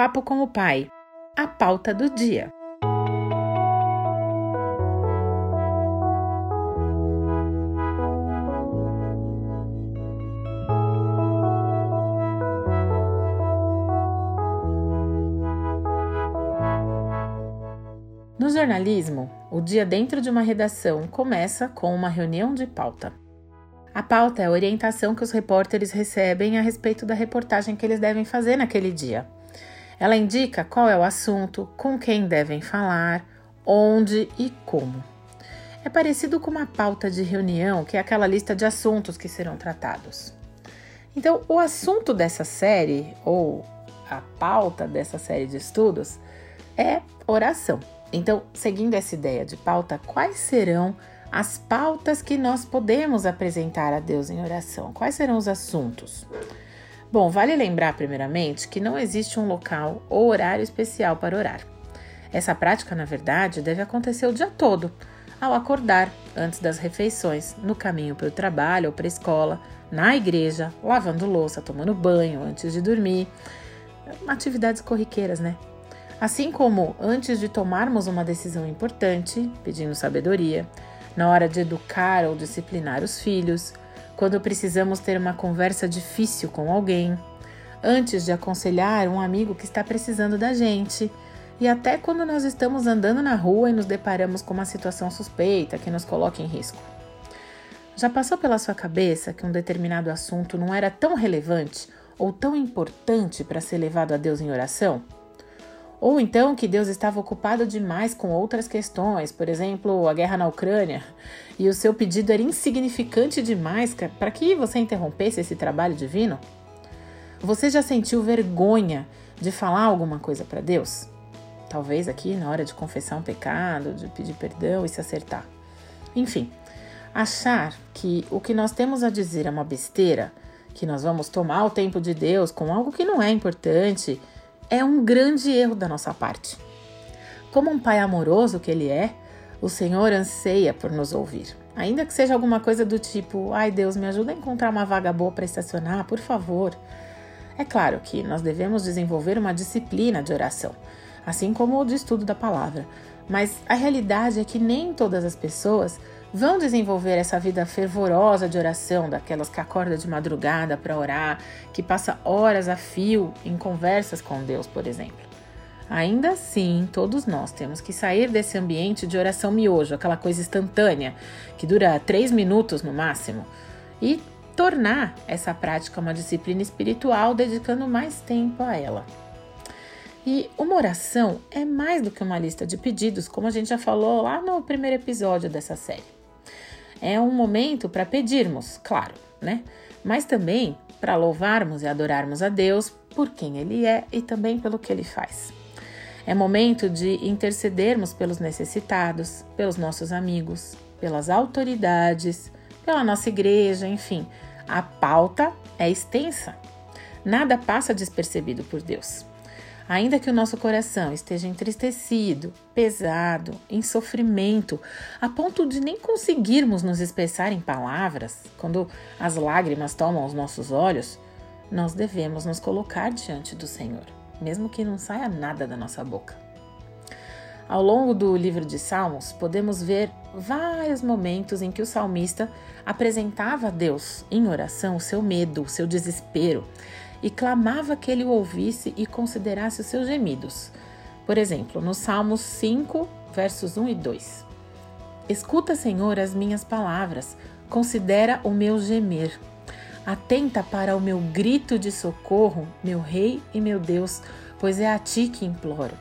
Papo com o Pai a pauta do dia. No jornalismo, o dia dentro de uma redação começa com uma reunião de pauta. A pauta é a orientação que os repórteres recebem a respeito da reportagem que eles devem fazer naquele dia. Ela indica qual é o assunto, com quem devem falar, onde e como. É parecido com uma pauta de reunião, que é aquela lista de assuntos que serão tratados. Então, o assunto dessa série, ou a pauta dessa série de estudos, é oração. Então, seguindo essa ideia de pauta, quais serão as pautas que nós podemos apresentar a Deus em oração? Quais serão os assuntos? Bom, vale lembrar, primeiramente, que não existe um local ou horário especial para orar. Essa prática, na verdade, deve acontecer o dia todo, ao acordar, antes das refeições, no caminho para o trabalho ou para a escola, na igreja, lavando louça, tomando banho antes de dormir. Atividades corriqueiras, né? Assim como antes de tomarmos uma decisão importante, pedindo sabedoria, na hora de educar ou disciplinar os filhos, quando precisamos ter uma conversa difícil com alguém, antes de aconselhar um amigo que está precisando da gente, e até quando nós estamos andando na rua e nos deparamos com uma situação suspeita que nos coloca em risco. Já passou pela sua cabeça que um determinado assunto não era tão relevante ou tão importante para ser levado a Deus em oração? Ou então que Deus estava ocupado demais com outras questões, por exemplo, a guerra na Ucrânia, e o seu pedido era insignificante demais para que você interrompesse esse trabalho divino? Você já sentiu vergonha de falar alguma coisa para Deus? Talvez aqui na hora de confessar um pecado, de pedir perdão e se acertar. Enfim, achar que o que nós temos a dizer é uma besteira, que nós vamos tomar o tempo de Deus com algo que não é importante é um grande erro da nossa parte. Como um pai amoroso que ele é, o Senhor anseia por nos ouvir. Ainda que seja alguma coisa do tipo: ai Deus, me ajuda a encontrar uma vaga boa para estacionar, por favor. É claro que nós devemos desenvolver uma disciplina de oração, assim como o de estudo da palavra, mas a realidade é que nem todas as pessoas vão desenvolver essa vida fervorosa de oração, daquelas que acorda de madrugada para orar, que passa horas a fio em conversas com Deus, por exemplo. Ainda assim, todos nós temos que sair desse ambiente de oração miojo, aquela coisa instantânea, que dura três minutos no máximo, e tornar essa prática uma disciplina espiritual, dedicando mais tempo a ela. E uma oração é mais do que uma lista de pedidos, como a gente já falou lá no primeiro episódio dessa série. É um momento para pedirmos, claro, né? Mas também para louvarmos e adorarmos a Deus por quem Ele é e também pelo que Ele faz. É momento de intercedermos pelos necessitados, pelos nossos amigos, pelas autoridades, pela nossa igreja, enfim. A pauta é extensa. Nada passa despercebido por Deus. Ainda que o nosso coração esteja entristecido, pesado, em sofrimento, a ponto de nem conseguirmos nos expressar em palavras, quando as lágrimas tomam os nossos olhos, nós devemos nos colocar diante do Senhor, mesmo que não saia nada da nossa boca. Ao longo do livro de Salmos, podemos ver vários momentos em que o salmista apresentava a Deus em oração o seu medo, o seu desespero, e clamava que ele o ouvisse e considerasse os seus gemidos. Por exemplo, no Salmos 5, versos 1 e 2. Escuta, Senhor, as minhas palavras, considera o meu gemer. Atenta para o meu grito de socorro, meu Rei e meu Deus, pois é a ti que imploro.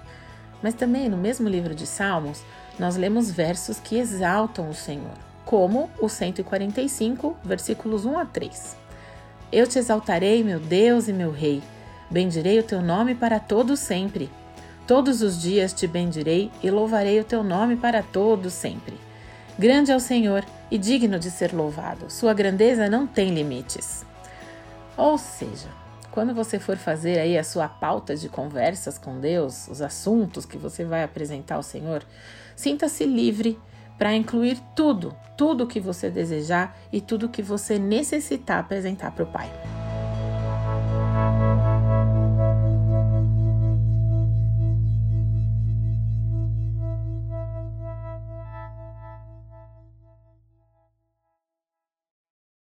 Mas também no mesmo livro de Salmos, nós lemos versos que exaltam o Senhor, como o 145, versículos 1 a 3. Eu te exaltarei, meu Deus e meu Rei. Bendirei o teu nome para todo sempre. Todos os dias te bendirei e louvarei o teu nome para todo sempre. Grande é o Senhor e digno de ser louvado. Sua grandeza não tem limites. Ou seja, quando você for fazer aí a sua pauta de conversas com Deus, os assuntos que você vai apresentar ao Senhor, sinta-se livre para incluir tudo, tudo que você desejar e tudo que você necessitar apresentar para o Pai.